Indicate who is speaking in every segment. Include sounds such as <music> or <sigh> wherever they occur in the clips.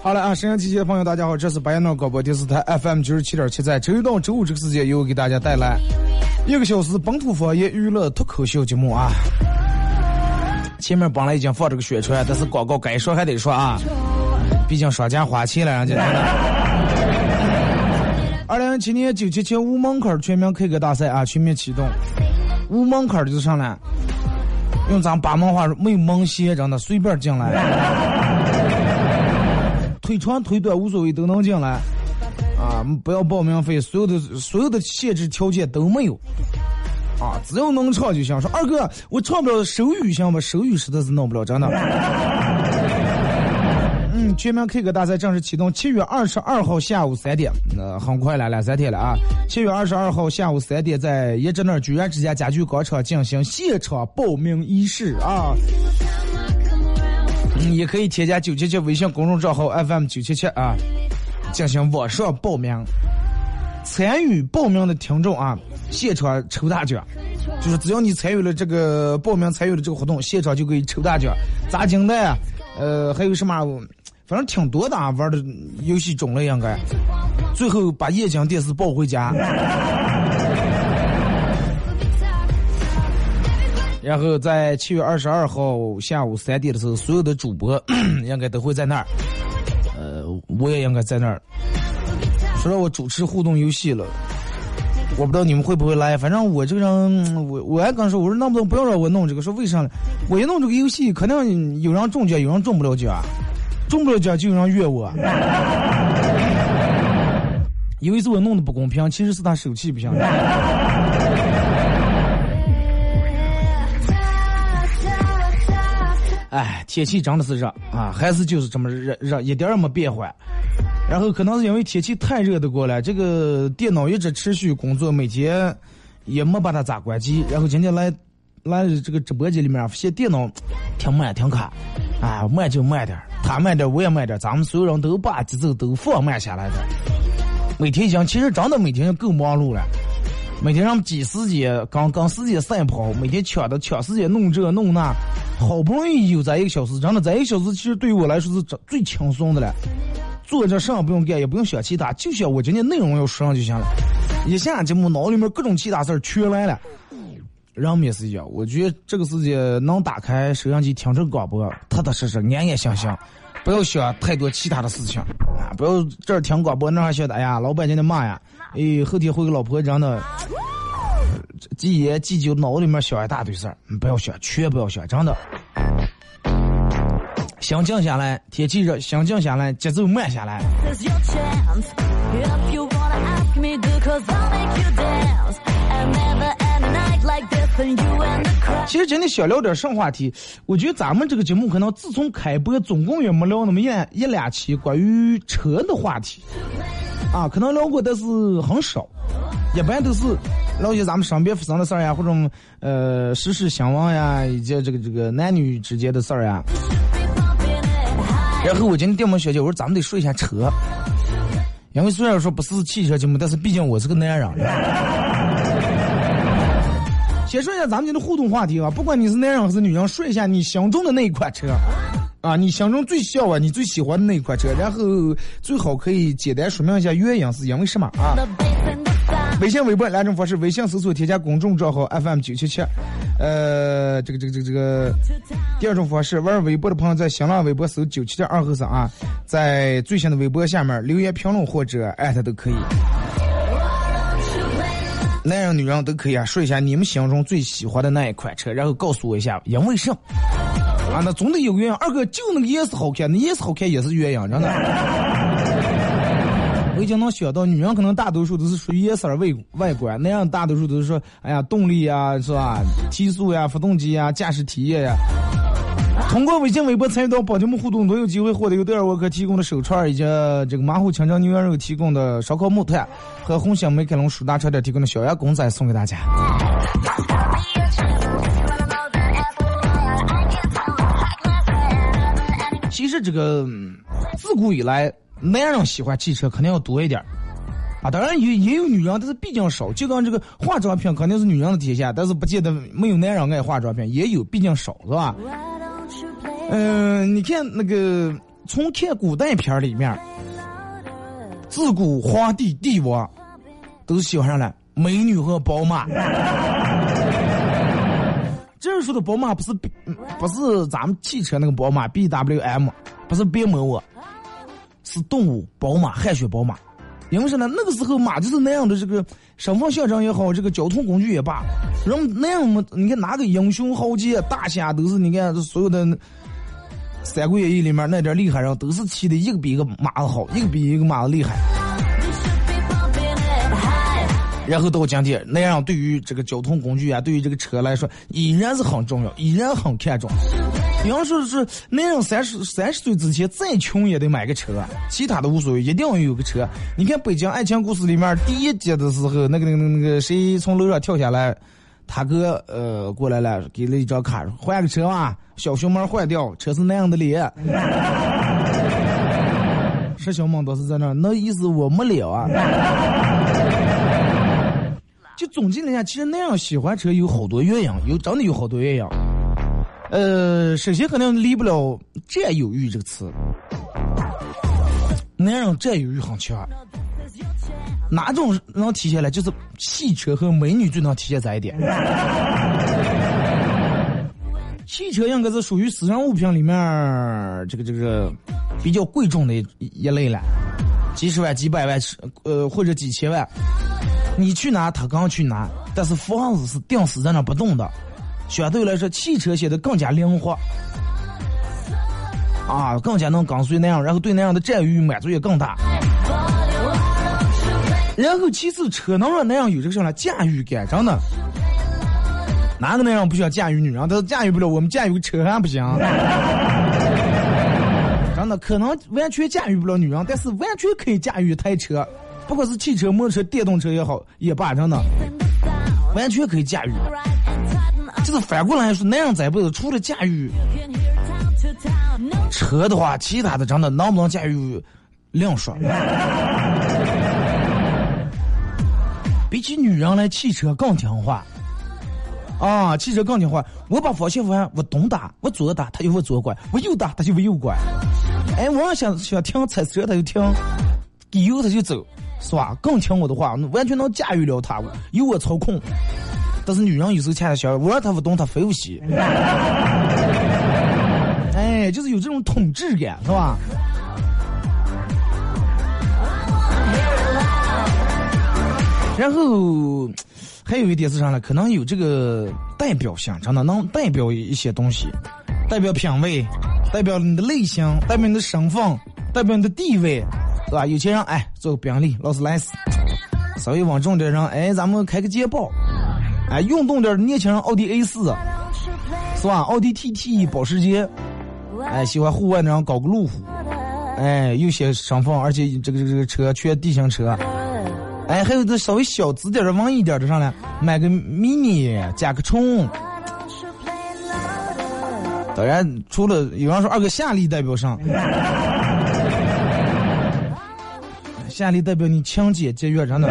Speaker 1: 好了啊，沈阳机器的朋友，大家好，这是白彦淖广播电视台 FM 九十七点七，在周一到周五这个时间，由我给大家带来一个小时本土方言娱乐脱口秀节目啊。前面本来已经放这个宣传，但是广告该说还得说啊，毕竟商家花钱了，人家。二零一七年九七七无门槛全民 K 歌大赛啊全面启动，无门槛就上来，用咱八门话说没门鞋，真的随便进来。腿长腿短无所谓，都能进来，啊，不要报名费，所有的所有的限制条件都没有，啊，只要能唱就行。说二哥，我唱不了手语行吗？手语实在是弄不了，真的。<laughs> 嗯，全民 K 歌大赛正式启动，七月二十二号下午三点，呃，很快了，两三天了啊。七月二十二号下午三点，在椰汁那居然之家家具广场进行现场报名仪式啊。嗯，也可以添加九七七微信公众账号 FM 九七七啊，进行网上报名。参与报名的听众啊，现场抽大奖，就是只要你参与了这个报名，参与了这个活动，现场就可以抽大奖，砸金蛋，呃，还有什么，反正挺多的啊，玩的游戏种类应该。最后把液晶电视抱回家。然后在七月二十二号下午三点的时候，所有的主播 <clears throat> 应该都会在那儿，呃，我也应该在那儿。说让我主持互动游戏了，我不知道你们会不会来。反正我这个人，我我还刚说，我说能不能不要让我弄这个？说为啥呢？我一弄这个游戏，肯定有人中奖，有人中不了奖，中不了奖就有人怨我。<laughs> 有一次我弄的不公平，其实是他手气不行。哎，天气真的是热啊，还是就是这么热热，一点儿也没变化。然后可能是因为天气太热的过来，这个电脑一直持续工作，每天也没把它咋关机。然后今天来来这个直播间里面，发现电脑挺慢挺卡，啊，慢就慢点，他慢点我也慢点，咱们所有人都把节奏都放慢下来的。每天想，其实真的每天就够忙碌了。每天让挤时间，跟跟时间赛跑，每天抢的抢时间弄这弄那，好不容易有咱一个小时，真的咱一个小时其实对于我来说是最轻松的了。坐这啥不用干，也不用想其他，就想我今天内容要说上就行了。一下节目脑里面各种其他事儿全来了。人也是一样，我觉得这个世界能打开收音机听这广播，踏踏实实安安心心，不要想太多其他的事情啊！不要这儿听广播那儿想的，哎呀，老板今天骂呀，哎，后天会个老婆真的。忌烟忌酒，脑里面想一大堆事儿，不要想，全不要想，真的。想静下来，天气热，想静下来，节奏慢下来。其实今天想聊点什么话题？我觉得咱们这个节目可能自从开播，总共也没聊那么一一两期关于车的话题，啊，可能聊过，但是很少，一般都是聊些咱们身边发生的事儿呀，或者呃时事新闻呀，以及这个这个男女之间的事儿呀。然后我今天电门学姐，我说咱们得说一下车，因为虽然说不是汽车节目，但是毕竟我是个男人。先说一下咱们今天的互动话题啊，不管你是男人还是女人，说一下你心中的那一款车，啊，你心中最向往、你最喜欢的那一款车，然后最好可以简单说明一下原因是因为什么啊？微信、微博两种方式，微信搜索添加公众账号 FM 九七七，呃，这个这个这个这个，第二种方式，玩微博的朋友在新浪微博搜九七点二后三啊，在最新的微博下面留言评论或者艾特都可以。男人女人都可以啊，说一下你们心中最喜欢的那一款车，然后告诉我一下因为什。啊，那总得有个原因。二哥就那个颜色好看，那颜色好看也是原因，真的。我已经能想到，女人可能大多数都是属于颜色外外观，男人大多数都是说，哎呀，动力呀，是吧？提速呀，发动机呀，驾驶体验呀。通过微信、微博参与到宝节目互动，都有机会获得由德尔沃克提供的手串，以及这个马虎清蒸牛羊肉提供的烧烤木炭和红星美凯龙舒达车店提供的小鸭公仔送给大家。其实这个自古以来，男人喜欢汽车肯定要多一点啊。当然也也有女人，但是毕竟少。就跟这个化妆品肯定是女人的天下，但是不见得没有男人爱化妆品，也有，毕竟少是吧？嗯，你看那个从看古代片里面，自古皇帝帝王都是喜欢上了美女和宝马。<laughs> 这儿说的宝马不是不是咱们汽车那个宝马 B W M，不是别摸我，是动物宝马汗血宝马。因为什么呢？那个时候马就是那样的这个身份象征也好，这个交通工具也罢，人那样么？你看哪个英雄豪杰大侠都是你看所有的《三国演义》里面那点厉害人都是骑的一个比一个马子好，一个比一个马子厉害。然后到今天，那样对于这个交通工具啊，对于这个车来说，依然是很重要，依然很看重。比方说是那样三十三十岁之前再穷也得买个车，其他的无所谓，一定要有个车。你看《北京爱情故事》里面第一集的时候，那个那个那个谁从楼上跳下来，他哥呃过来了，给了一张卡，换个车嘛，小熊猫换掉，车是那样的脸。<laughs> 石小梦倒是在那，那意思我没了啊。就总结了一下，其实那样喜欢车有好多原因，有真的有好多原因。呃，首先肯定离不了占有欲这个词。男人占有欲很强，哪种能体现呢？就是汽车和美女最能体现这一点。汽车应该是属于私人物品里面这个这个比较贵重的一一类了，几十万、几百万，呃或者几千万。你去哪，他刚去哪，但是房子是定死在那不动的，相对来说，汽车显得更加灵活，啊，更加能跟随那样，然后对那样的占有欲满足也更大。然后其次，车能让那样有这个什么驾驭感，真的，哪个那样不需要驾驭女人？但是驾驭不了，我们驾驭个车还不行？真的，可能完全驾驭不了女人，但是完全可以驾驭一台车。不管是汽车、摩托车、电动车也好，也罢，真的，完全可以驾驭。就是反过来说，男人这辈子除了驾驭车的话，其他的真的能不能驾驭另说。<laughs> 比起女人来，汽车更听话。啊，汽车更听话。我把方向盘我东打，我左打，它就往左拐；我右打，它就往右拐。哎，我想想停踩车，它就停；给油，它就走。是吧？更听我的话，完全能驾驭了他，由我操控。但是女人有时候恰恰相反，我让她不动，她非不行。<laughs> 哎，就是有这种统治感，是吧？然后还有一点是啥呢？可能有这个代表性，真的能代表一些东西，代表品味，代表你的类型，代表你的身份，代表你的地位。是吧？有钱人哎，做个宾利、劳斯莱斯；稍微往重点上，哎，咱们开个捷豹；哎，运动点年轻人奥迪 A 四，是吧？奥迪 TT、保时捷；哎，喜欢户外的人搞个路虎；哎，有些身份，而且这个这个车全地形车；哎，还有这稍微小资点的、文艺点的上来，买个 mini 甲壳虫。当然，除了有人说二哥夏利代表上。夏利代表你强健节约，真的。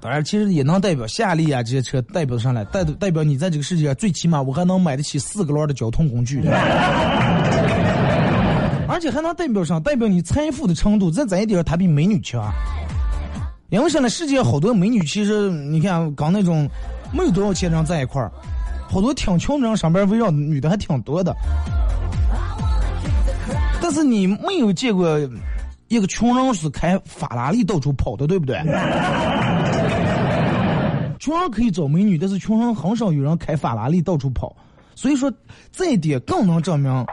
Speaker 1: 当然，其实也能代表夏利啊这些车代表上来，代代表你在这个世界上最起码我还能买得起四个轮的交通工具。而且还能代表上代表你财富的程度，在这一点它比美女强。因为现在世界好多美女，其实你看刚那种没有多少钱人在一块儿，好多挺穷的人上边围绕女的还挺多的。但是你没有见过一个穷人是开法拉利到处跑的，对不对？<laughs> 穷人可以找美女，但是穷人很少有人开法拉利到处跑。所以说，这一点更能证明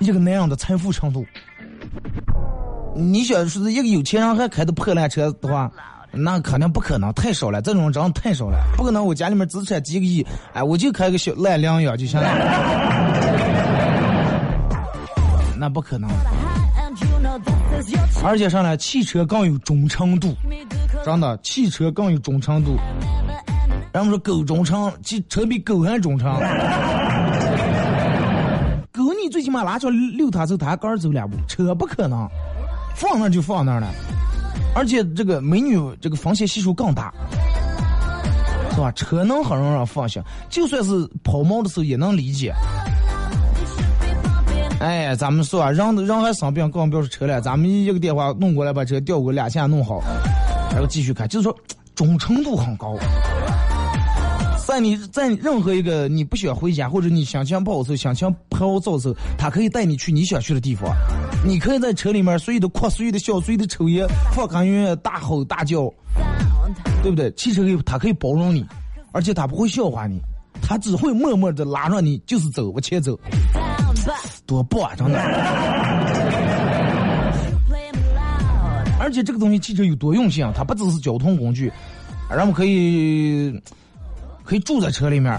Speaker 1: 一个男人的财富程度。你想说是一个有钱人还开的破烂车的话，那肯定不可能，太少了。这种人太少了，不可能。我家里面资产几个亿，哎，我就开个小烂两样就行了，那不可能。而且上来，汽车更有忠诚度，真的，汽车更有忠诚度。人们说狗忠诚，汽车比狗还忠诚。<laughs> 狗你最起码拉出来遛它走，它还跟着走两步，车不可能。放那就放那了，而且这个美女这个风险系数更大，是吧？车能很容易让放下，就算是抛锚的时候也能理解。哎，咱们说啊，人人还生病，更不要说车了。咱们一个电话弄过来，把车调过来两下弄好，然后继续开，就是说忠诚度很高。在你在任何一个你不想回家或者你想想跑的时候，想想跑走的时候，他可以带你去你想去的地方。你可以在车里面随意的哭，随意的笑，随意的抽烟，放开音乐，大吼大叫，对不对？汽车可以，它可以包容你，而且它不会笑话你，它只会默默的拉着你，就是走，往前走，多棒啊！真的。而且这个东西，汽车有多用性啊！它不只是交通工具，人们可以。可以住在车里面，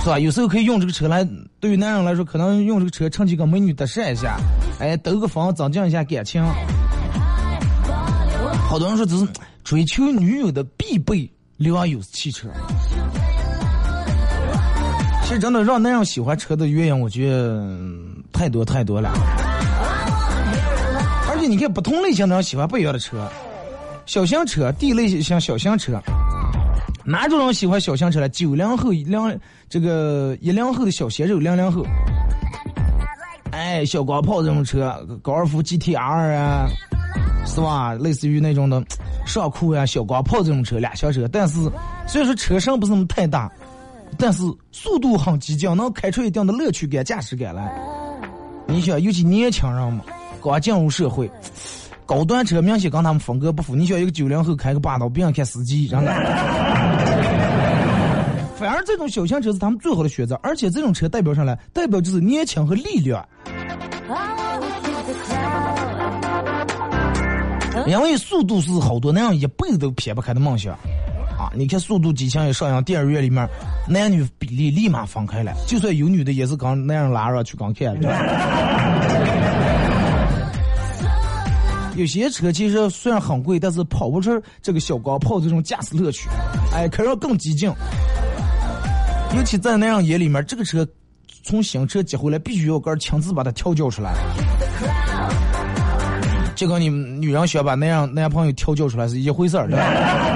Speaker 1: 是吧？有时候可以用这个车来，对于男人来说，可能用这个车趁机跟美女搭讪一下，哎，兜个风，增进一下感情。好多人说这是追求女友的必备良友汽车。真的让男人喜欢车的原因，我觉得太多太多了。而且你看，不同类型的人喜欢不一样的车，小型车、D 类型小型车。哪种人喜欢小型车呢？九零后、两这个一零后的小鲜肉，零零后。哎，小钢炮这种车，高尔夫 GTR 啊，是吧？类似于那种的上酷呀，小钢炮这种车，俩小车。但是虽然说车身不是那么太大，但是速度很激进，能开出一定的乐趣感、驾驶感来。你想，尤其年轻人嘛，刚进入社会。高端车明显跟他们风格不符。你想一个九零后开个霸道，别人看司机，真的。<laughs> 反而这种小型车是他们最好的选择，而且这种车代表上来，代表就是年轻和力量。因为速度是好多男人一辈子都撇不开的梦想你看《速度激情》也上映，电影院里面男女比例立马放开了，就算有女的也是刚男人拉着去刚看。有些车其实虽然很贵，但是跑不出这个小钢炮这种驾驶乐趣，哎，可是更激进。尤其在那样眼里面，这个车从新车接回来，必须要跟亲自把它调教出来。就跟你女人想把那样男朋友调教出来是一回事儿。还有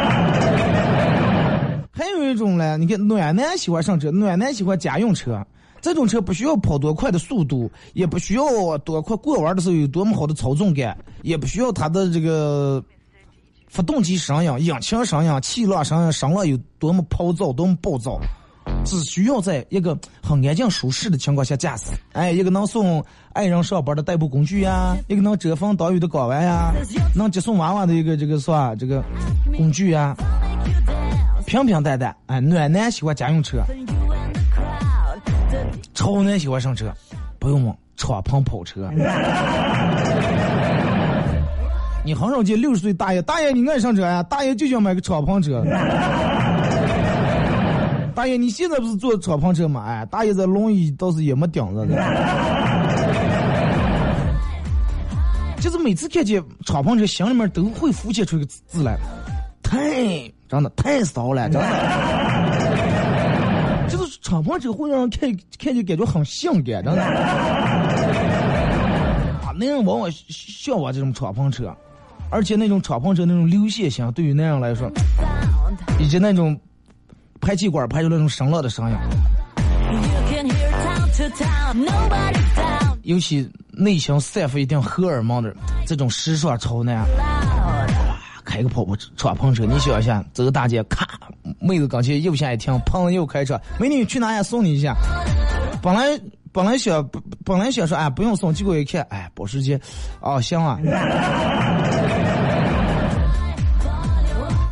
Speaker 1: 这种呢，你看暖男喜欢上车，暖男喜欢家用车。这种车不需要跑多快的速度，也不需要多快过弯的时候有多么好的操纵感，也不需要它的这个发动机声音、引擎声音、气浪声音、声浪有多么暴躁、多么暴躁，只需要在一个很安静舒适的情况下驾驶。哎，一个能送爱人上班的代步工具呀，一个能遮风挡雨的港湾呀，能接送娃娃的一个这个是吧？这个工具呀，平平淡淡。哎，暖男喜欢家用车。超男喜欢上车，不用问，敞篷跑车。<laughs> 你很少见六十岁大爷，大爷你爱上车呀？大爷就想买个敞篷车。大爷你现在不是坐敞篷车吗？哎，大爷这轮椅倒是也没顶着的。就是每次看见敞篷车，心里面都会浮现出一个字来，太真的太骚了，真的。敞篷车会让人看看就感觉很性感，真的。<laughs> 啊，那人往往向往这种敞篷车，而且那种敞篷车那种流线型，对于那样来说，以及那种排气管排出那种声浪的声音，尤其内心散发一定荷尔蒙的这种时尚潮男。开个跑步敞篷车，你想一下，走个大街，咔，妹子刚去右下一停，砰！又开车，美女去哪呀？送你一下。本来本来想本来想说哎不用送，结果一看哎保时捷，哦行啊。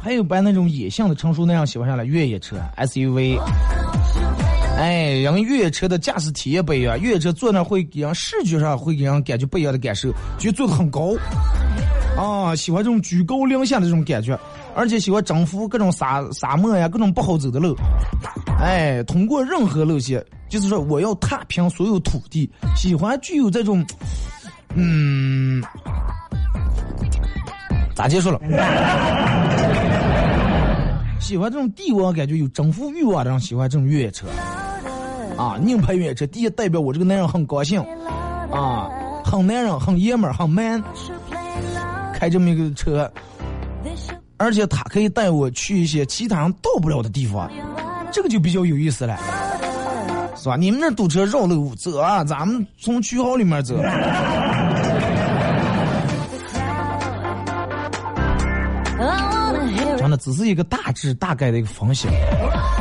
Speaker 1: 还有把那种野性的成熟那样喜欢上了越野车 SUV。哎，人越野车的驾驶体验不一样，越野车坐那会给人视觉上会给人感觉不一样的感受，就坐的很高。啊，喜欢这种居高临下的这种感觉，而且喜欢征服各种沙沙漠呀，各种不好走的路。哎，通过任何路线，就是说我要踏平所有土地，喜欢具有这种，嗯，咋结束了？<laughs> 喜欢这种帝王感觉有征服欲望的人，喜欢这种越野车。啊，硬派越野车，第一代表我这个男人很高兴，啊，很男人，很爷们儿，很 man，开这么一个车，而且他可以带我去一些其他人到不了的地方，这个就比较有意思了，是吧？你们那堵车绕路走啊，咱们从区号里面走。真的只是一个大致、大概的一个方向，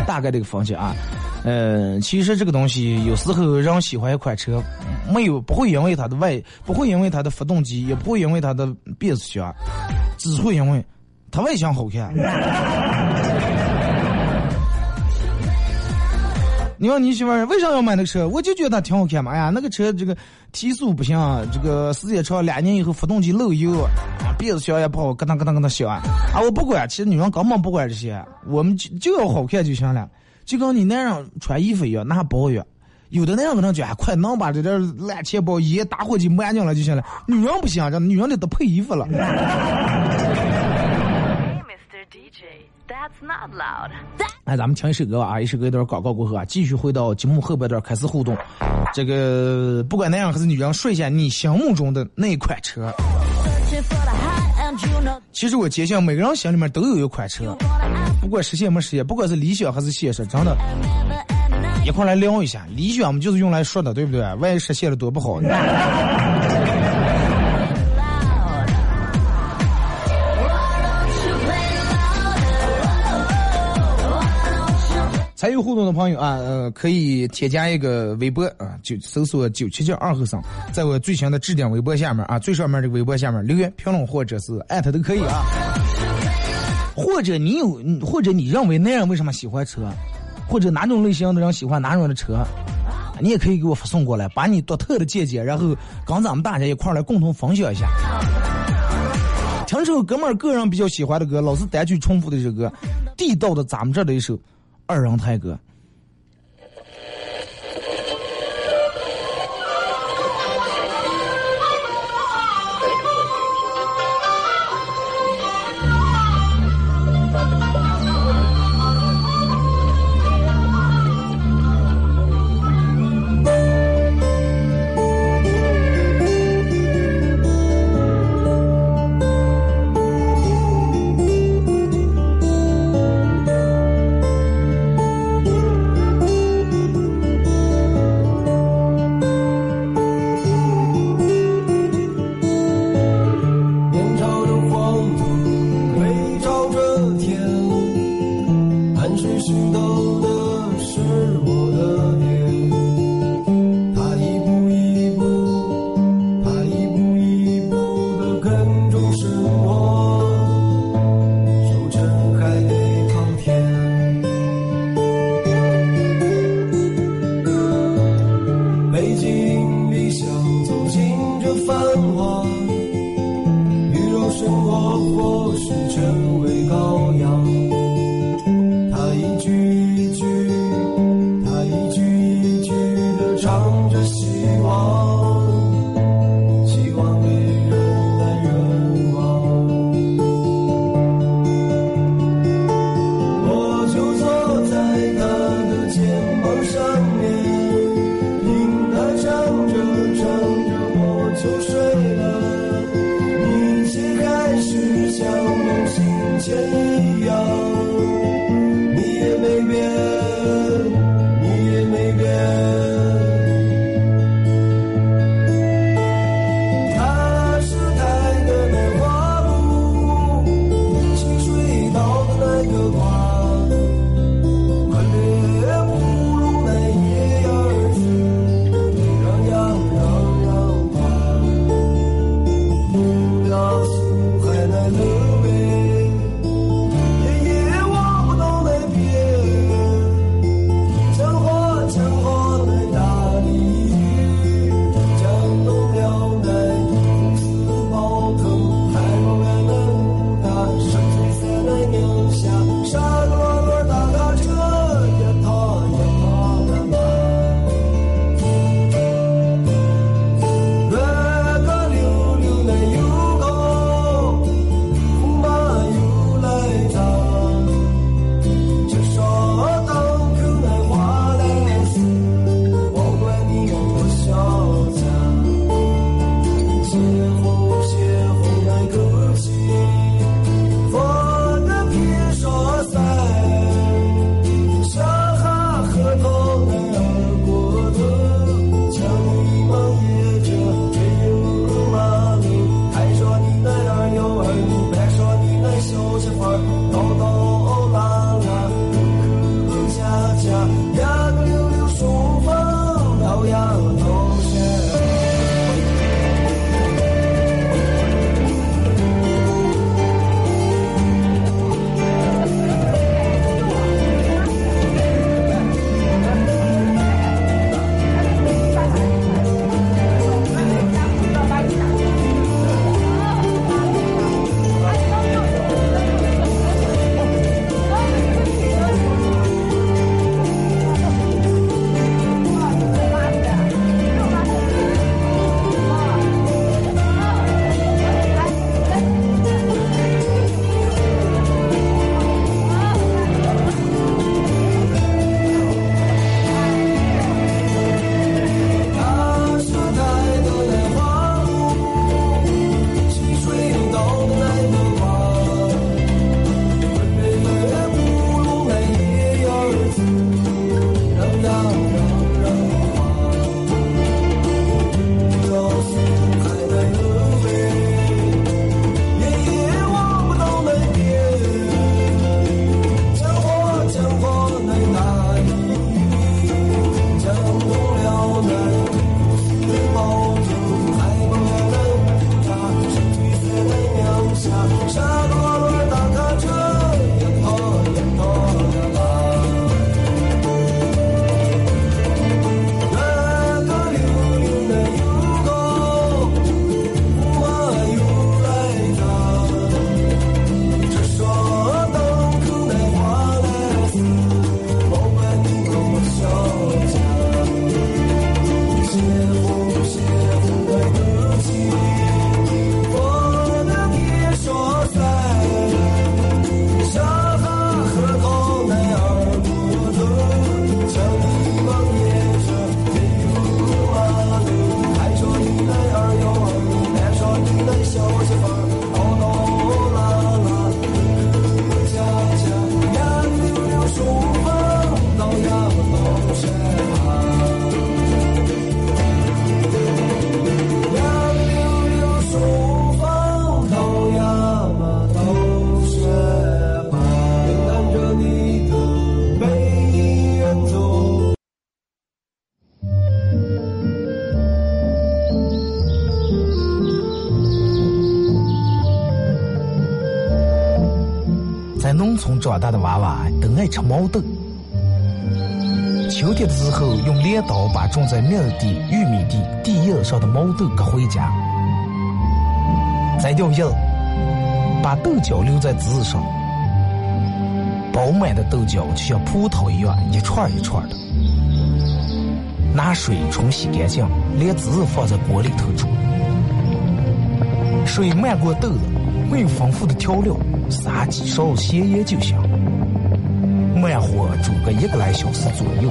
Speaker 1: 大概的一个方向啊。呃，其实这个东西有时候人喜欢一款车，没有不会因为它的外，不会因为它的发动机，也不会因为它的变速箱，只会因为它外形好看。你说你媳妇儿为啥要买那个车？我就觉得它挺好看嘛。哎呀，那个车这个提速不行，这个时间长两年以后发动机漏油，啊，变速箱也不好，咯噔咯噔咯噔响。啊，我不管，其实女人根本不管这些，我们就就要好看就行了。就跟你男人穿衣服一样，拿包一样。有的男人可能觉得，快能把这点烂钱包、烟、打火机抹干净了就行了。女人不行，这女人得得配衣服了。哎，咱们听一首歌啊，一首歌一段广告过后啊，继续回到节目后半段开始互动。这个不管男人还是女人，说一下你心目中的那款车。其实我坚信每个人心里面都有一款车，不管实现没实现，不管是理想还是现实，真的，一块来聊一下。理想嘛就是用来说的，对不对？万一实现了多不好。参与互动的朋友啊，呃，可以添加一个微博啊，就搜索九七七二后生，在我最新的置顶微博下面啊，最上面这个微博下面留言评论或者是艾特都可以啊。或者你有，或者你认为那人为什么喜欢车，或者哪种类型的人喜欢哪种的车，你也可以给我发送过来，把你独特的见解，然后跟咱们大家一块来共同分享一下。听首哥们个人比较喜欢的歌，老是单曲重复的这歌，地道的咱们这的一首。二人台歌。长大的娃娃都爱吃毛豆。秋天的时候，用镰刀把种在麦地、玉米地地叶上的毛豆割回家，摘掉叶，把豆角留在枝上，饱满的豆角就像葡萄一样，一串一串的。拿水冲洗干净，连籽放在锅里头煮，水漫过豆子，没有丰富的调料，撒几勺咸盐就行。慢火煮个一个来小时左右。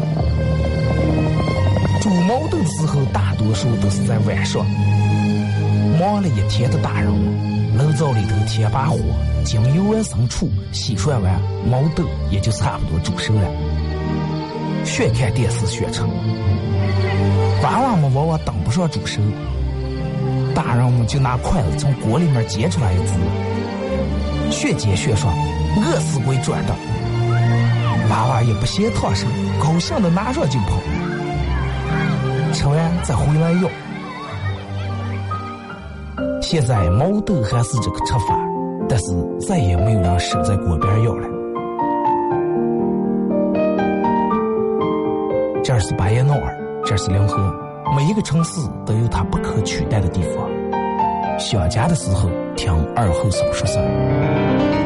Speaker 1: 煮毛豆的时候，大多数都是在晚上。忙了一天的大人们，炉灶里头添把火，将油完生醋，洗涮完毛豆也就差不多煮熟了。学看电视学成，娃娃们往往等不上煮熟，大人们就拿筷子从锅里面接出来一只，学接学上，饿死鬼转的。娃娃也不嫌烫手，高兴的拿上就跑，吃完再回来要。现在毛豆还是这个吃法，但是再也没有人守在锅边要了。这是巴彦淖尔，这是临河，每一个城市都有它不可取代的地方。想家的时候，听二后生说事儿。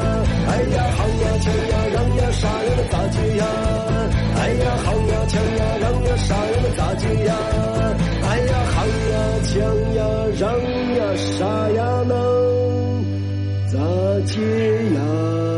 Speaker 2: 哎呀，喊呀，抢呀，让呀，杀呀，咋接呀？
Speaker 3: 哎呀，喊呀，抢呀，让呀，杀呀，咋接呀？哎呀，喊呀，抢呀，让呀，杀呀，能咋接呀？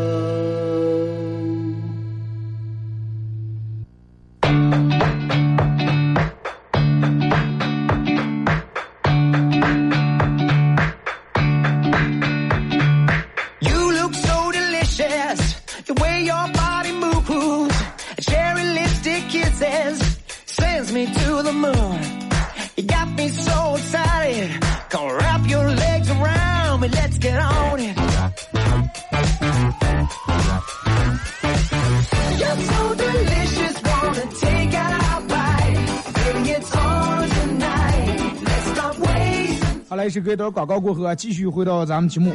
Speaker 3: Wasting
Speaker 1: 好来，是隔一段广告过后啊，继续回到咱们节目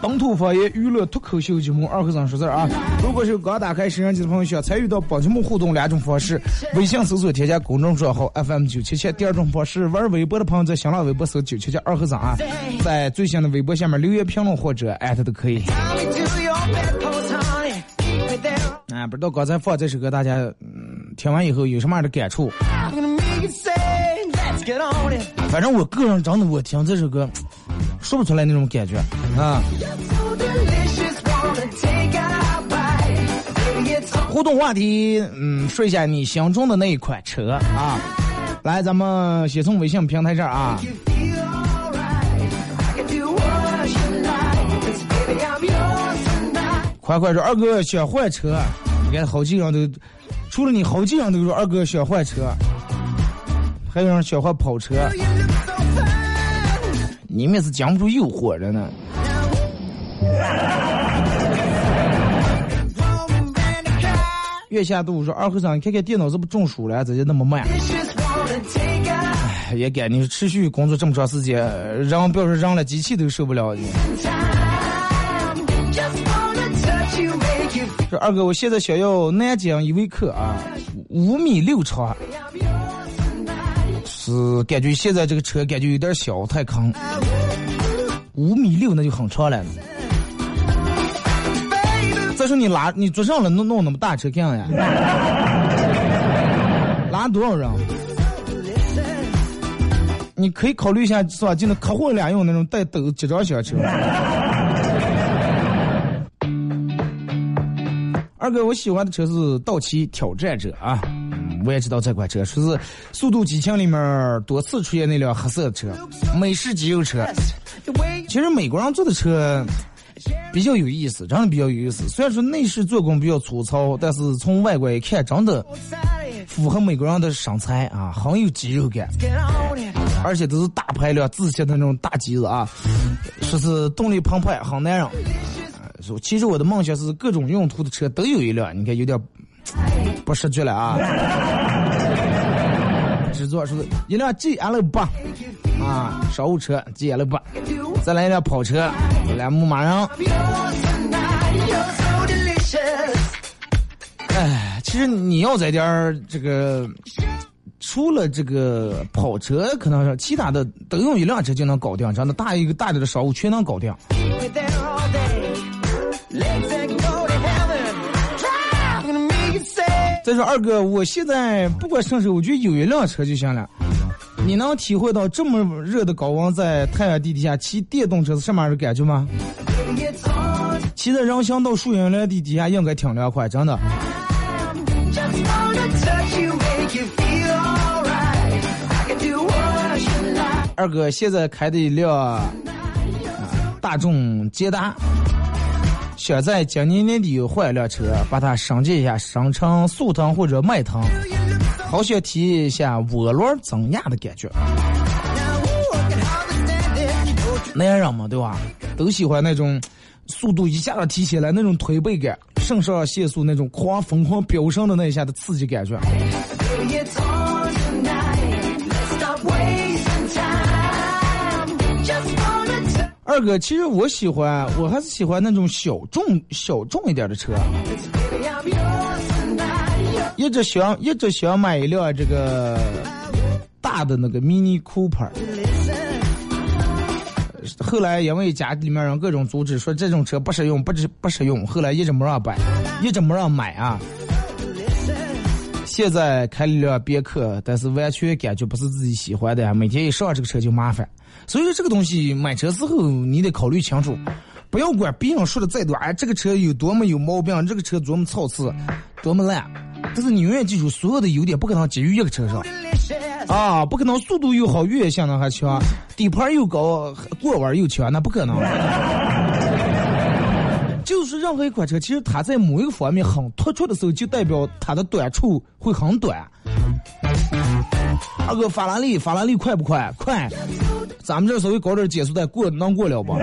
Speaker 1: 本土方言娱乐脱口秀节目《二和尚说事儿》啊。如果是刚打开摄像机的朋友，需要参与到本节目互动两种方式：微信搜索添加公众账号 FM 九七七；第二种方式，玩微博的朋友在新浪微博搜九七七二和尚啊，在最新的微博下面留言评论或者艾特都可以。啊，不知道刚才放这首歌，大家嗯听完以后有什么样的感触？反正我个人长得我听这首歌说不出来那种感觉啊。互动话题嗯说一下你相中的那一款车啊。来咱们先从微信平台这儿啊。快快说二哥选坏车你看好几个都除了你好几人都说二哥选坏车还有人喜欢跑车。你们是经不住诱惑着呢月下度说二和尚你看看电脑这不中暑了咋就那么慢？也该你持续工作这么长时间让不要说扔了机器都受不了
Speaker 3: 这
Speaker 1: 说二哥我现在想要南京依维柯啊五米六长是感觉现在这个车感觉有点小，太坑。五米六那就很长了。再说你拉你坐上了弄弄那么大车干啥呀？<laughs> 拉多少人？你可以考虑一下，是吧？就那客货两用那种带斗集装箱车。二哥，我喜欢的车是道奇挑战者啊，我也知道这款车，说是《速度激情》里面多次出现那辆黑色的车，美式肌肉车。其实美国人做的车比较有意思，真的比较有意思。虽然说内饰做工比较粗糙，但是从外观一看，真的符合美国人的身材啊，很有肌肉感，而且都是大排量、自信的那种大肌子啊，说是动力澎湃，很男人。其实我的梦想是各种用途的车都有一辆，你看有点不识趣了啊。制作是一辆 G L 八啊，商务车 G L 八，再来一辆跑车，来牧马人。哎，其实你要在点儿这个，除了这个跑车，可能是其他的都用一辆车就能搞定，这样的大一个大点的商务全能搞定。再说二哥，我现在不管什么时候，我觉得有一辆车就行了。你能体会到这么热的高温，在太阳地底下骑电动车是什么样的感觉吗？骑在人行道树荫的地底下应该挺凉快，真的。二哥现在开的一辆大众捷达。想在今年年底换一辆车，把它升级一下，升成速腾或者迈腾，好想体验一下涡轮增压的感觉。男人嘛，对吧？都喜欢那种速度一下子提起来那种推背感，肾上腺素那种狂疯狂飙升的那一下的刺激感觉。二哥，其实我喜欢，我还是喜欢那种小众、小众一点的车。一直想，一直想买一辆这个大的那个 Mini Cooper。后来因为家里面人各种阻止，说这种车不实用，不实不实用。后来一直没让买，一直没让买啊。现在开了一辆别克，但是完全感觉不是自己喜欢的，每天一上这个车就麻烦。所以说这个东西买车时候你得考虑清楚，不要管别人说的再多，哎，这个车有多么有毛病，这个车多么操次，多么烂。但是你永远记住，所有的优点不可能集于一个车上，啊，不可能速度又好，越野性能还强，底盘又高，过弯又强，那不可能。<laughs> 就是任何一款车，其实它在某一个方面很突出的时候，就代表它的短处会很短。二哥，法拉利，法拉利快不快？快。咱们这稍微搞点减速带过能过了吧？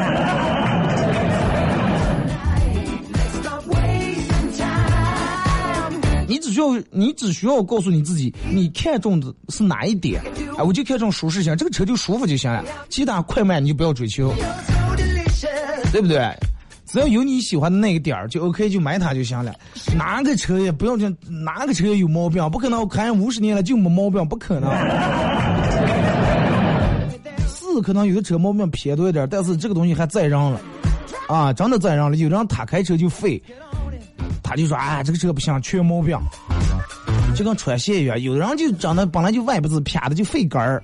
Speaker 1: 你只需要你只需要告诉你自己，你看中的是哪一点？哎，我就看中舒适性，这个车就舒服就行了，其他快慢你就不要追求，对不对？只要有你喜欢的那个点儿就 OK，就买它就行了。哪个车也不要讲哪个车有毛病，不可能开五十年了就没毛病，不可能。<laughs> 是可能有的车毛病偏多一点，但是这个东西还在让了，啊，真的在让了。有人他开车就废，他就说啊，这个车不行，缺毛病，就跟穿鞋一样。有的人就长得本来就外不子偏的就废杆儿，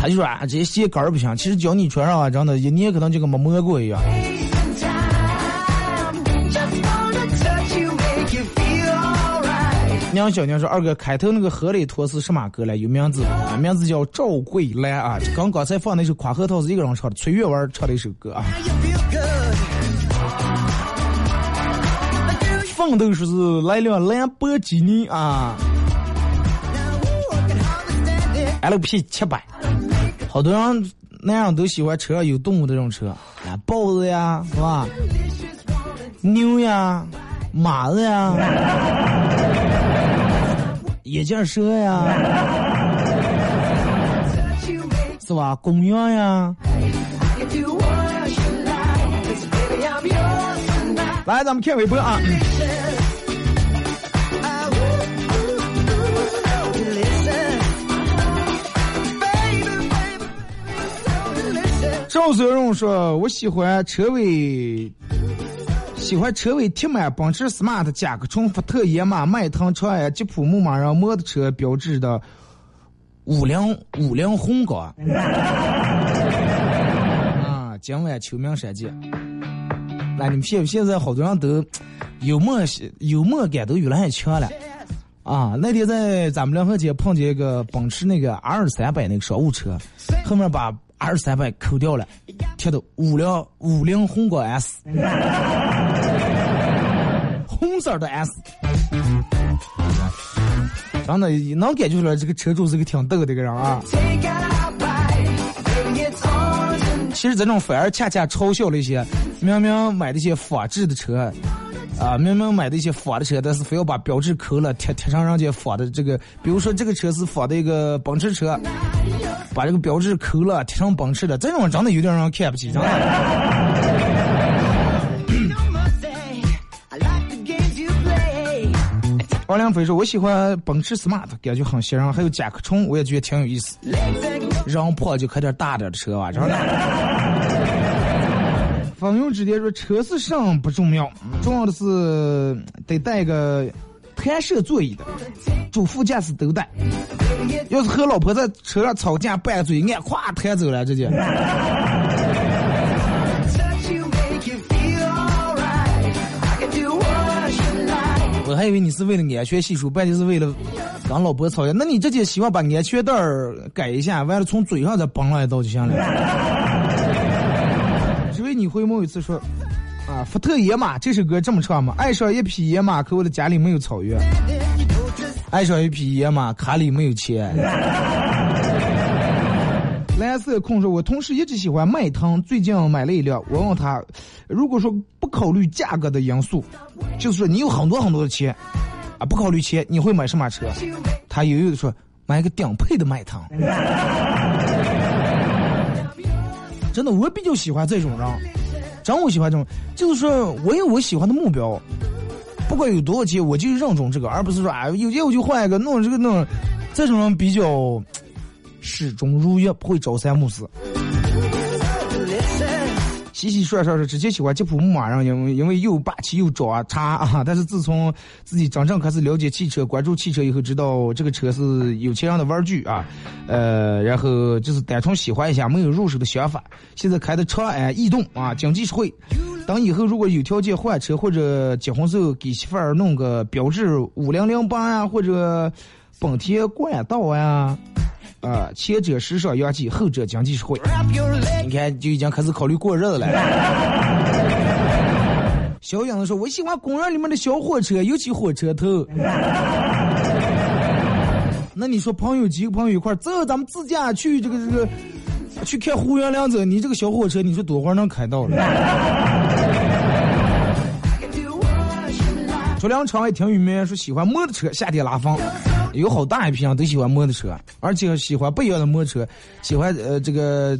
Speaker 1: 他就说啊，这些鞋杆儿不行。其实脚你穿上啊，真的一年可能就跟没摸过一样。娘小娘说：“二哥，开头那个河里托是什么歌来？有名字，名字叫赵桂兰啊。刚刚才放那首《夸核桃》是一个人唱的，崔月文唱的一首歌啊。放的说是来辆兰博基尼啊，LP 七百。好多人那样都喜欢车上有动物的这种车，啊，豹子呀，是吧？牛呀，马子呀。”眼镜蛇呀，是吧？公羊呀，来，咱们看微博啊。赵泽荣说：“我喜欢车尾。”喜欢车尾贴满奔驰 smart、甲壳虫、福特、野马、迈腾、长安、吉普、牧马人摩托车标志的五菱五菱宏光啊！今晚秋名山见。那你们现现在好多人都幽默幽默感都越来越强了。啊，那天在咱们两河街碰见一个奔驰那个 R 三百那个商务车，后面把 R 三百扣掉了，贴的五菱五菱宏光 S，<laughs> 红色的 S，真的能感觉出来这个车主是个挺逗的一个人啊。其实这种反而恰恰嘲笑了一些明明买的些仿制的车。啊，明明买的一些仿的车，但是非要把标志抠了，贴贴上人家仿的这个，比如说这个车是仿的一个奔驰车，把这个标志抠了，贴上奔驰的，这种真的有点让人看不起，真的。<laughs> 王良飞说：“我喜欢奔驰 smart，感觉很吸人，还有甲壳虫，我也觉得挺有意思。人破就开点大点的车吧，真的。”方勇直接说：“车是上不重要，重要的是得带个弹射座椅的，主副驾驶都带。要是和老婆在车上吵架拌嘴，俺咵弹走了，直接。”我还以为你是为了安全系数，半天是为了跟老婆吵架。那你直接希望把安全带改一下，完了从嘴上再绑了一道就行了。你会某一次说，啊，福特野马这首歌这么唱吗？爱上一匹野马，可我的家里没有草原。爱上一匹野马，卡里没有钱。<laughs> 蓝色控说，我同事一直喜欢迈腾，最近买了一辆。我问他，如果说不考虑价格的因素，就是说你有很多很多的钱，啊，不考虑钱，你会买什么车？他犹豫的说，买个顶配的迈腾。<laughs> 真的，我比较喜欢这种人，真我喜欢这种，就是说我有我喜欢的目标，不管有多少钱，我就是认准这个，而不是说啊有钱我就换一个，弄这个弄，这种人比较 <tsk> 始终如一，不会朝三暮四。洗洗涮涮是直接喜欢吉普牧马人，因为因为又霸气又抓叉啊！但是自从自己真正开始了解汽车、关注汽车以后，知道这个车是有钱人的玩具啊，呃，然后就是单纯喜欢一下，没有入手的想法。现在开的长安逸动啊，经济实惠。等以后如果有条件换车或者结婚时候给媳妇儿弄个标致五零零八呀，或者本田冠道呀。啊，前者时尚洋气，后者经济实惠。你看，就已经开始考虑过日子了。<laughs> 小影子说：“我喜欢公园里面的小火车，尤其火车头。<laughs> ”那你说，朋友几个朋友一块走，咱们自驾去这个这个去看胡元良走，你这个小火车，你说多会儿能开到了？说梁长也挺有名，说喜欢摩托车，夏天拉风。有好大一批人都喜欢摩托车，而且喜欢不一样的摩托车，喜欢呃这个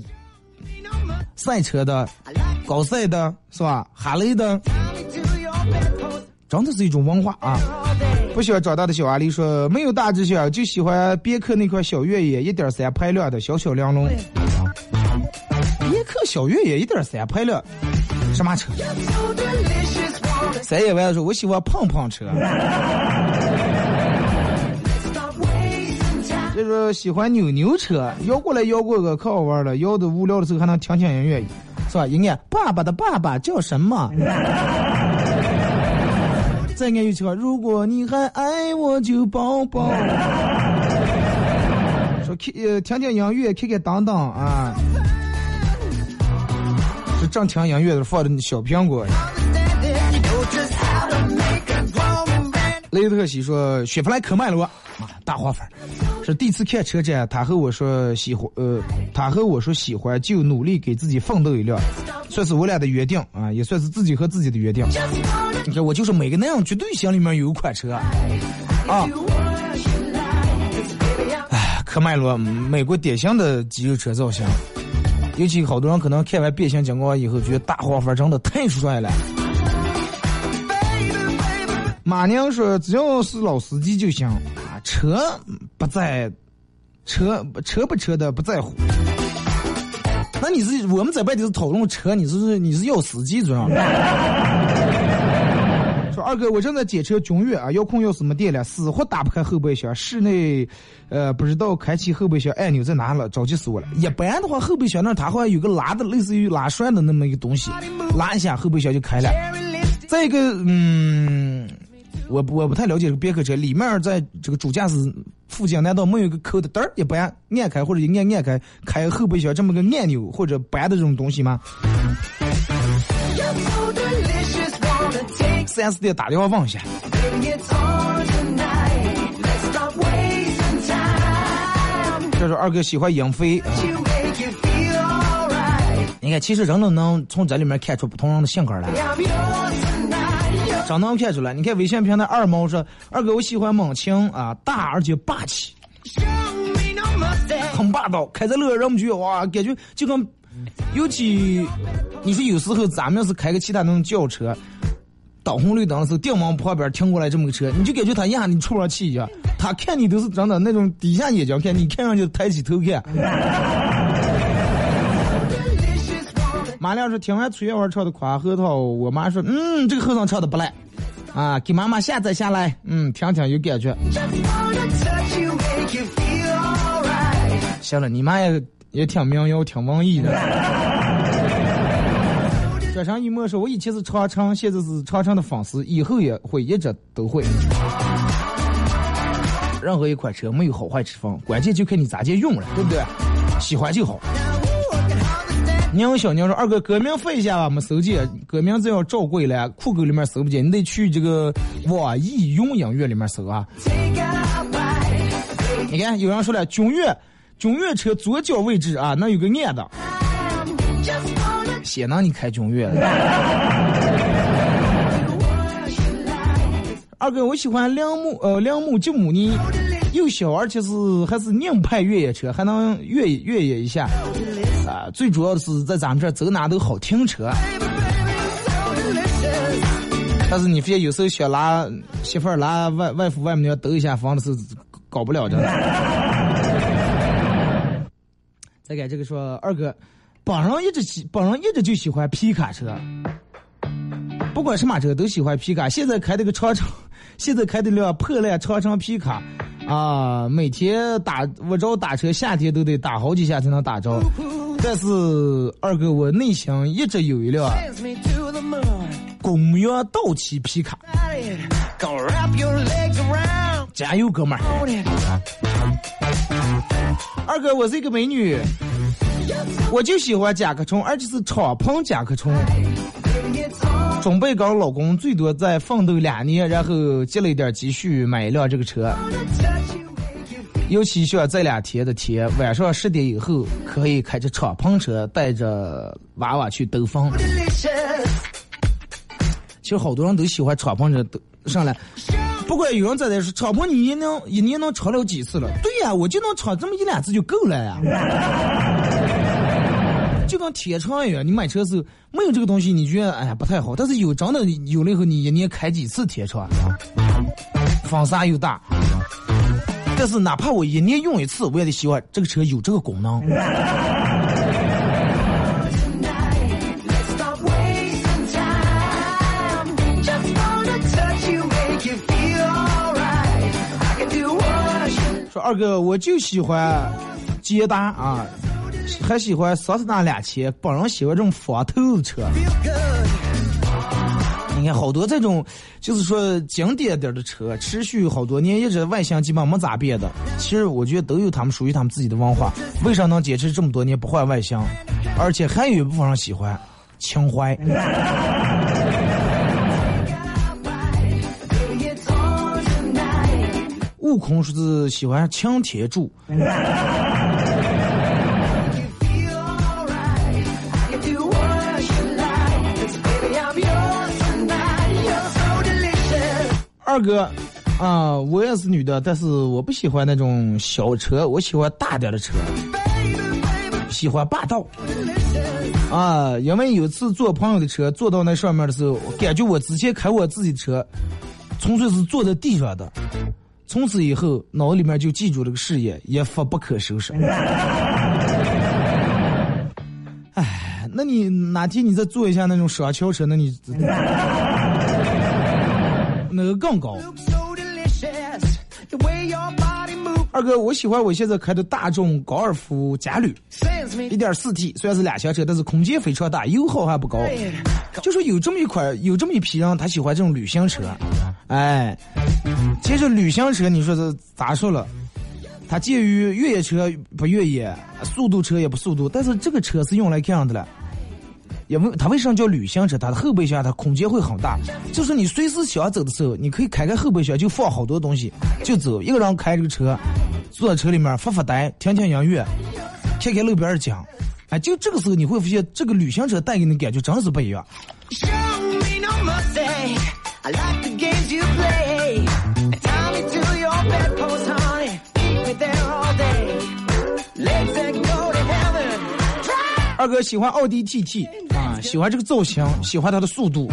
Speaker 1: 赛车的、高赛的，是吧？哈雷的，真的是一种文化啊！不喜欢长大的小阿狸说没有大志向，就喜欢别克那款小越野，一点三排量的小小梁龙。别克小越野一点三排量，什么车？三野外说，我喜欢碰碰车。就是喜欢扭扭车，摇过来摇过个可好玩了，摇的无聊的时候还能听听音乐，是吧？应该爸爸的爸爸叫什么？再念一句话：如果你还爱我，就抱抱。<laughs> 说开呃，听听音乐，开开当当啊！这正听音乐的放的小苹果。雷特西说：雪佛兰可卖了我，妈大花粉。是第一次看车展，他和我说喜欢，呃，他和我说喜欢，就努力给自己奋斗一辆，算是我俩的约定啊，也算是自己和自己的约定。你看，我就是每个男人绝对心里面有一款车啊。哎，科迈罗，美国典型的肌肉车造型，尤其好多人可能看完变形金刚以后，觉得大黄蜂真的太帅了。马娘说，只要是老司机就行。车不在，车车不车的不在乎。那你是我们在外地是讨论车，你是你是要司机知道吗？<laughs> 说二哥，我正在检车君越啊，遥控钥匙没电了，死活打不开后备箱，室内呃不知道开启后备箱按钮在哪了，着急死我了。一般的话，后备箱那它好像有个拉的，类似于拉栓的那么一个东西，拉一下后备箱就开了。再一个，嗯，我我不太了解这个别克车里面在这个主驾驶附近难道没有一个扣的灯儿，也不按按开或者一按按开开后备箱这么个按钮或者白的这种东西吗？四 S 店打电话问一下。这是二哥喜欢杨飞。你看，其实人都能从这里面看出不同人的性格来。真能看出来。你看微信平台二毛说，二哥我喜欢猛禽啊，大而且霸气，很霸道，开着路上让我们觉哇，感觉就跟，尤其你说有时候咱们要是开个其他那种轿车，等红绿灯的时候，电往旁边停过来这么个车，你就感觉他一下你出不上气一样，他看你都是真的那种低下眼睛看，你看上去抬起头看。马亮说听完崔月花唱的《夸核桃》，我妈说嗯，这个和尚唱的不赖，啊，给妈妈下载下来，嗯，听听有感觉。行了，你妈也也挺民谣，挺文艺的。<laughs> 这场一墨说，我以前是长城，现在是长城的粉丝，以后也会一直都会。任何一款车没有好坏之分，关键就看你咋介用了，对不对？喜欢就好。<laughs> 宁小宁说：“二哥，歌名发一下吧，没搜见。歌名字要找贵了，酷狗里面搜不见，你得去这个网易云音乐里面搜啊。你看，有人说了，君越，君越车左脚位置啊，那有个按的
Speaker 3: ，Just wanna
Speaker 1: 显能你开君越。<laughs> 二哥，我喜欢铃木，呃，铃木吉姆尼，又小，而且是还是硬派越野车，还能越越野一下。啊，最主要的是在咱们这儿走哪都好停车。但是你发现有时候想拉媳妇儿拉外外父外母要兜一下房的时候，搞不了这。<laughs> 再给这个说二哥，本人一直喜，本人一直就喜欢皮卡车，不管什么车都喜欢皮卡。现在开这个长城，现在开的辆破烂长城皮卡，啊，每天打我找打车，夏天都得打好几下才能打着。但是二哥，我内心一直有一辆.公园道奇皮卡加油，哥们儿！二哥，我是一个美女，我就喜欢甲壳虫，而且是敞篷甲壳虫。准备跟老公最多再奋斗两年，然后积了一点积蓄买一辆这个车。尤其像这两天的天，晚上十点以后可以开着敞篷车带着娃娃去兜风。其实好多人都喜欢敞篷车都上来。不过有人在这说，敞篷你一能一年能敞了几次了？对呀、我就能敞这么一两次就够了呀。<laughs> 就跟铁窗一样，你买车的时候没有这个东西，你觉得哎呀不太好，但是有真的有了以后，你一年开几次铁窗，风沙又大。但是哪怕我一年用一次，我也得希望这个车有这个功能。说二哥，我就喜欢捷达啊，还喜欢桑塔纳两全，本人喜欢这种
Speaker 3: 仿透
Speaker 1: 彻。看好多这种，就是说经典点的车，持续好多年，一直外形基本没咋变的。其实我觉得都有他们属于他们自己的文化。为啥能坚持这么多年不换外形？而且还有一部分人喜欢情怀。<laughs> 悟空说是喜欢擎天柱，二哥，啊、我也是女的，但是我不喜欢那种小车，我喜欢大点的车，喜欢霸道。啊，因为有次坐朋友的车，坐到那上面的时候，感觉我之前开我自己的车，纯粹是坐在地上的。从此以后，脑里面就记住这个事业，一发不可收拾。<laughs> 哎，那你哪天你再坐一下那种双桥车，那你那个更高。二哥，我喜欢我现在开的大众高尔夫嘉旅，一点四 T，虽然是两厢车，但是空间非常大，油耗还不高。就说有这么一款，有这么一批人，他喜欢这种旅行车，哎，其实旅行车你说是咋说了？它介于越野车不越野，速度车也不速度，但是这个车是用来干啥的了？因为它为什么叫旅行车？它的后备箱它空间会很大，就是你随时想走的时候，你可以开开后备箱就放好多东西就走。一个人开这个车，坐在车里面发发呆，听听音乐，看看路边的景，哎，就这个时候你会发现这个旅行车带给你的感觉真是不一样。
Speaker 3: Show me no mercy. I like the games you play.
Speaker 1: 二哥喜欢奥迪 TT 啊，喜欢这个造型，喜欢它的速度，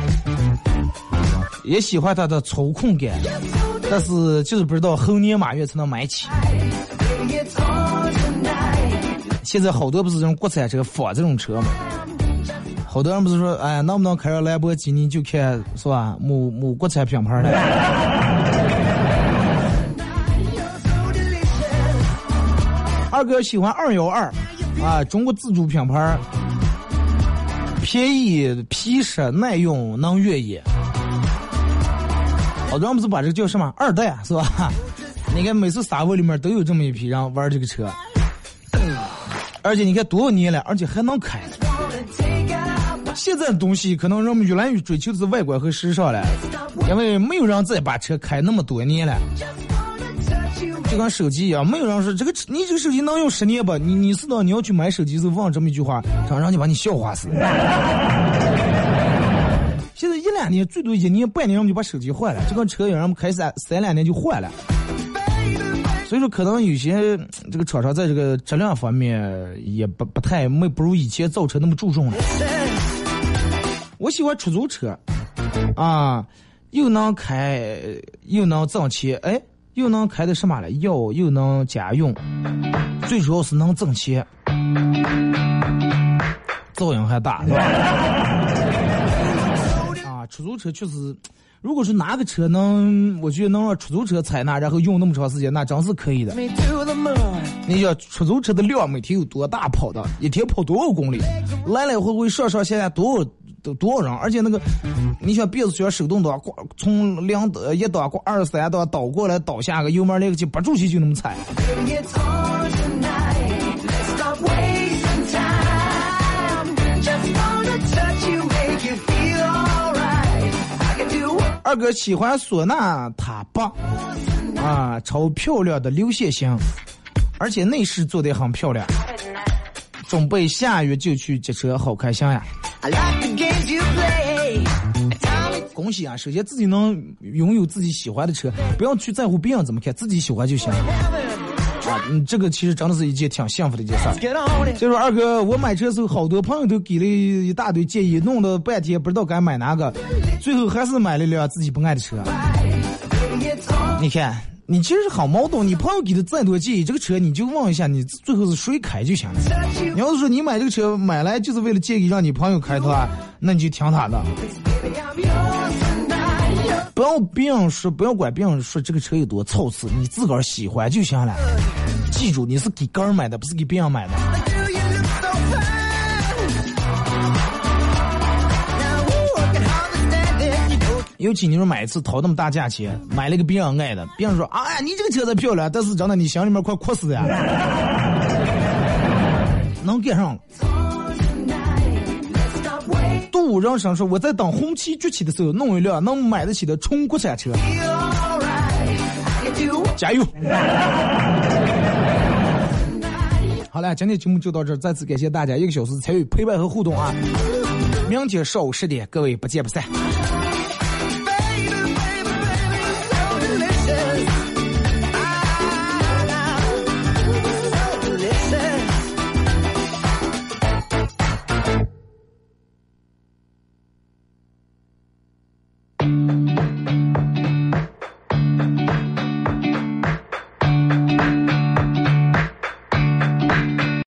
Speaker 1: 也喜欢它的操控感，但是就是不知道猴年马月才能买起。现在好多不是这种国产车仿这种车吗？好多人不是说，哎，能不能开上兰博基尼就看是吧？某某国产品牌的。<laughs> 二哥喜欢二幺二，啊，中国自主品牌，便宜、皮实、耐用、能越野。好多人不是把这个叫什么二代是吧？<laughs> 你看每次沙漠里面都有这么一批人玩这个车。而且你看多少年了，而且还能开。现在的东西可能人们越来越追求的是外观和时尚了，因为没有人再把车开那么多年了。就跟手机一样，没有人说这个你这个手机能用十年吧？你你知道你要去买手机时候问这么一句话，想让你把你笑话死。<laughs> 现在一两年最多一年半年，我们就把手机换了，这个车有人们开三三两年就换了。所以说，可能有些这个厂商在这个质量方面也不不太没不如以前造车那么注重了。我喜欢出租车，啊，又能开又能挣钱，哎，又能开的什么了？药又能家用，最主要是能挣钱，噪音还大，是吧？<laughs> 啊，出租车确实。如果是哪个车能，我觉得能让出租车采纳，然后用那么长时间，那真是可以的。你想出租车的量每天有多大跑的，一天跑多少公里，来来回回上上下下多少都多少人而且那个你想别速箱手动挡挂从两的一档挂二三档倒过来倒下个油门那个就不住气就那么踩。二哥喜欢索纳塔棒。啊超漂亮的流线型而且内饰做得很漂亮。准备下月就去接车好开箱呀。恭喜啊！首先自己能拥有自己喜欢的车，不要去在乎别人怎么看，自己喜欢就行。啊，嗯，这个其实真的是一件挺幸福的一件事儿。
Speaker 3: get on it.
Speaker 1: 所以说，二哥，我买车的时候，好多朋友都给了一大堆建议，弄了半天不知道该买哪个，最后还是买了辆自己不爱的车。你看，你其实是很矛盾，你朋友给的再多建议，这个车你就问一下，你最后是谁开就行了。你要是说你买这个车买来就是为了建议让你朋友开的话，那你就听他的。不要别人说，不要管别人说这个车有多操次，你自个儿喜欢就行了。记住，你是给哥儿买的，不是给别人买的。尤其你说买一次掏那么大价钱，买了个别人爱的，别人说哎呀你这个车子漂亮，但是真的你心里面快哭死呀，<laughs> 能赶上了。
Speaker 3: Let's stop waiting.
Speaker 1: 杜人生说我在等红旗崛起的时候，弄一辆能买得起的纯国产车，加油！<laughs> 好了，今天节目就到这，再次感谢大家一个小时参与陪伴和互动啊！明天上午十点，各位不见不散。